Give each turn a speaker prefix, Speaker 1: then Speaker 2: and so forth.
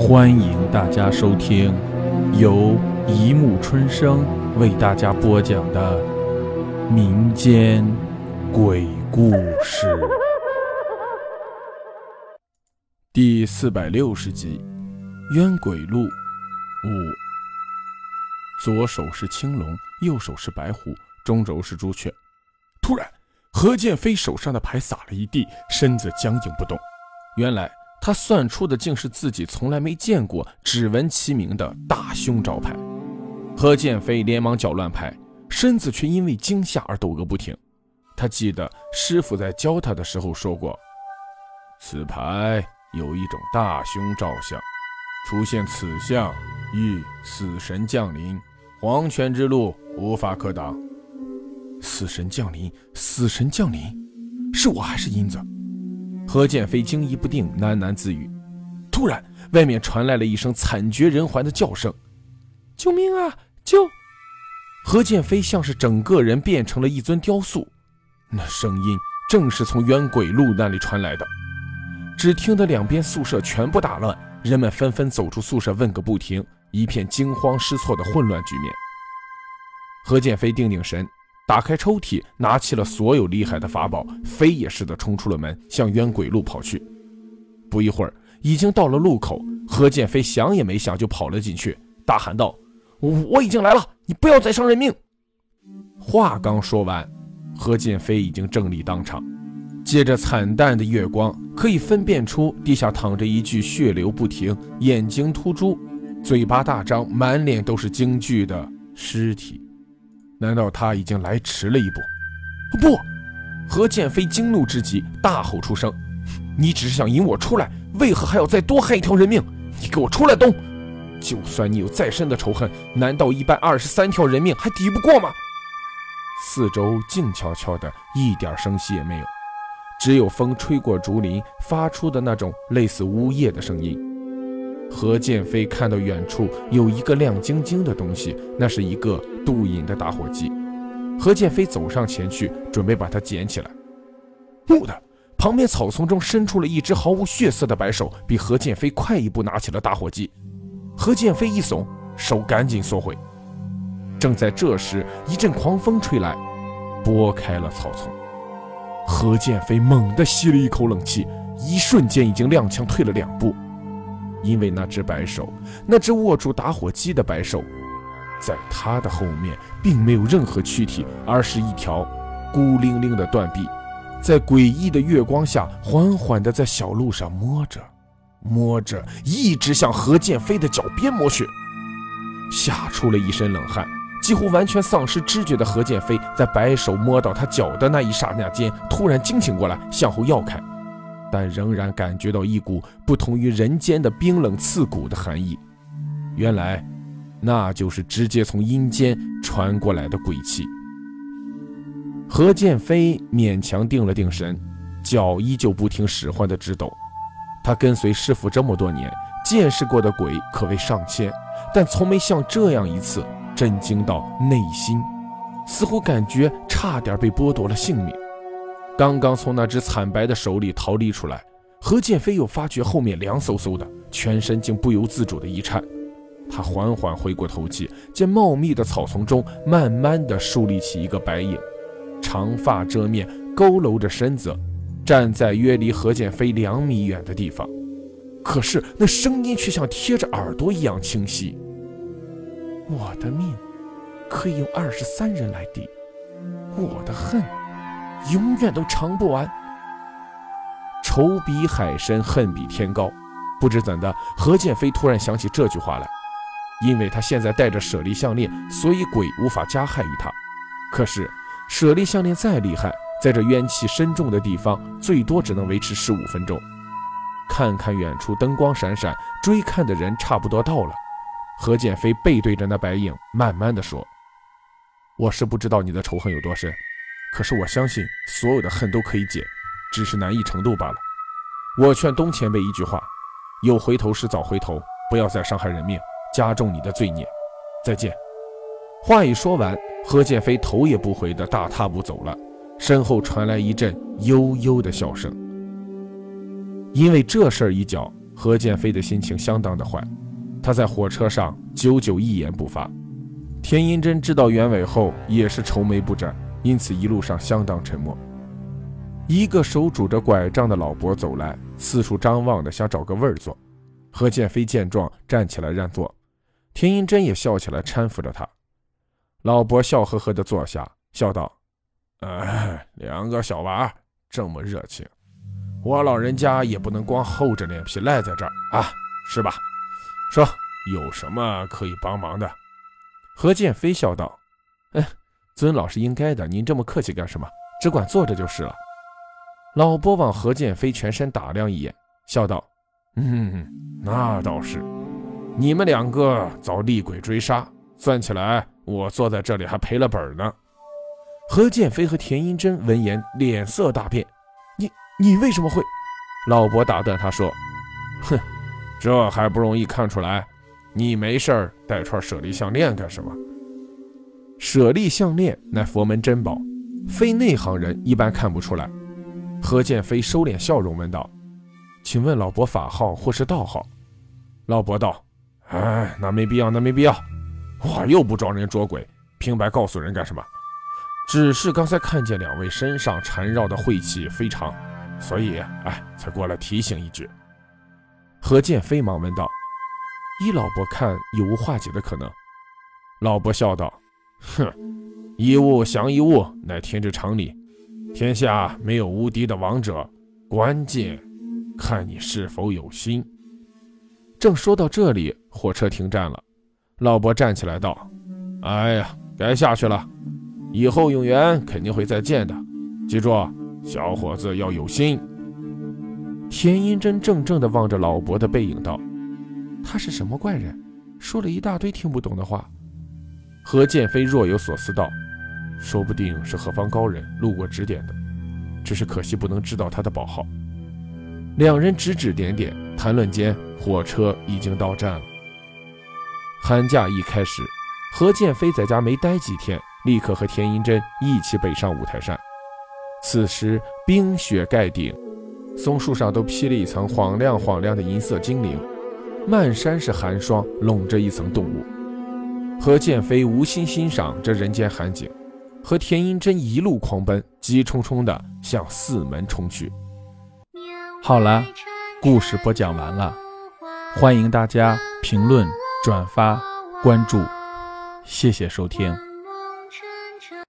Speaker 1: 欢迎大家收听由一木春生为大家播讲的民间鬼故事第四百六十集《冤鬼路》五。左手是青龙，右手是白虎，中轴是朱雀。突然，何建飞手上的牌撒了一地，身子僵硬不动。原来。他算出的竟是自己从来没见过、只闻其名的大凶招牌。何建飞连忙搅乱牌，身子却因为惊吓而抖个不停。他记得师傅在教他的时候说过：“此牌有一种大凶兆象，出现此象，遇死神降临，黄泉之路无法可挡。”死神降临，死神降临，是我还是英子？何建飞惊疑不定，喃喃自语。突然，外面传来了一声惨绝人寰的叫声：“救命啊！救！”何建飞像是整个人变成了一尊雕塑，那声音正是从冤鬼路那里传来的。只听得两边宿舍全部打乱，人们纷纷走出宿舍问个不停，一片惊慌失措的混乱局面。何建飞定定神。打开抽屉，拿起了所有厉害的法宝，飞也似的冲出了门，向冤鬼路跑去。不一会儿，已经到了路口。何建飞想也没想就跑了进去，大喊道：“我已经来了，你不要再伤人命！”话刚说完，何建飞已经正立当场。借着惨淡的月光，可以分辨出地下躺着一具血流不停、眼睛突出、嘴巴大张、满脸都是惊惧的尸体。难道他已经来迟了一步？不！何建飞惊怒之极，大吼出声：“你只是想引我出来，为何还要再多害一条人命？你给我出来，东！就算你有再深的仇恨，难道一般二十三条人命还抵不过吗？”四周静悄悄的，一点声息也没有，只有风吹过竹林发出的那种类似呜咽的声音。何建飞看到远处有一个亮晶晶的东西，那是一个镀银的打火机。何建飞走上前去，准备把它捡起来。蓦地，旁边草丛中伸出了一只毫无血色的白手，比何建飞快一步拿起了打火机。何建飞一怂，手赶紧缩回。正在这时，一阵狂风吹来，拨开了草丛。何建飞猛地吸了一口冷气，一瞬间已经踉跄退了两步。因为那只白手，那只握住打火机的白手，在他的后面并没有任何躯体，而是一条孤零零的断臂，在诡异的月光下，缓缓地在小路上摸着，摸着，一直向何建飞的脚边摸去。吓出了一身冷汗，几乎完全丧失知觉的何建飞，在白手摸到他脚的那一刹那间，突然惊醒过来，向后要开。但仍然感觉到一股不同于人间的冰冷刺骨的寒意，原来那就是直接从阴间传过来的鬼气。何建飞勉强定了定神，脚依旧不听使唤的直抖。他跟随师傅这么多年，见识过的鬼可谓上千，但从没像这样一次震惊到内心，似乎感觉差点被剥夺了性命。刚刚从那只惨白的手里逃离出来，何建飞又发觉后面凉飕飕的，全身竟不由自主的一颤。他缓缓回过头去，见茂密的草丛中慢慢的竖立起一个白影，长发遮面，佝偻着身子，站在约离何建飞两米远的地方。可是那声音却像贴着耳朵一样清晰：“我的命可以用二十三人来抵，我的恨。”永远都偿不完。仇比海深，恨比天高。不知怎的，何建飞突然想起这句话来。因为他现在带着舍利项链，所以鬼无法加害于他。可是舍利项链再厉害，在这冤气深重的地方，最多只能维持十五分钟。看看远处灯光闪闪，追看的人差不多到了。何建飞背对着那白影，慢慢的说：“我是不知道你的仇恨有多深。”可是我相信，所有的恨都可以解，只是难易程度罢了。我劝东前辈一句话：有回头时早回头，不要再伤害人命，加重你的罪孽。再见。话一说完，何建飞头也不回的大踏步走了，身后传来一阵悠悠的笑声。因为这事儿一搅，何建飞的心情相当的坏，他在火车上久久一言不发。田英珍知道原委后也是愁眉不展，因此一路上相当沉默。一个手拄着拐杖的老伯走来，四处张望的想找个位儿坐。何建飞见状，站起来让座，田英珍也笑起来搀扶着他。老伯笑呵呵地坐下，笑道：“哎，两个小娃这么热情。”我老人家也不能光厚着脸皮赖在这儿啊，是吧？说有什么可以帮忙的？何建飞笑道：“哎，尊老是应该的，您这么客气干什么？只管坐着就是了。”老伯往何建飞全身打量一眼，笑道：“嗯，那倒是。你们两个遭厉鬼追杀，算起来我坐在这里还赔了本呢。”何建飞和田英珍闻言脸色大变。你为什么会？老伯打断他说：“哼，这还不容易看出来？你没事儿带串舍利项链干什么？舍利项链乃佛门珍宝，非内行人一般看不出来。”何建飞收敛笑容问道：“请问老伯法号或是道号？”老伯道：“哎，那没必要，那没必要。我又不装人捉鬼，平白告诉人干什么？只是刚才看见两位身上缠绕的晦气非常。”所以，哎，才过来提醒一句。何建飞忙问道：“依老伯看，有无化解的可能？”老伯笑道：“哼，一物降一物，乃天之常理。天下没有无敌的王者，关键看你是否有心。”正说到这里，火车停站了。老伯站起来道：“哎呀，该下去了。以后有缘肯定会再见的，记住。”小伙子要有心。田英真怔怔地望着老伯的背影，道：“他是什么怪人？说了一大堆听不懂的话。”何建飞若有所思道：“说不定是何方高人路过指点的，只是可惜不能知道他的宝号。”两人指指点点，谈论间，火车已经到站了。寒假一开始，何建飞在家没待几天，立刻和田英珍一起北上五台山。此时冰雪盖顶，松树上都披了一层晃亮晃亮的银色精灵，漫山是寒霜，笼着一层冻雾。何剑飞无心欣赏这人间寒景，和田英珍一路狂奔，急冲冲地向四门冲去。
Speaker 2: 好了，故事播讲完了，欢迎大家评论、转发、关注，谢谢收听。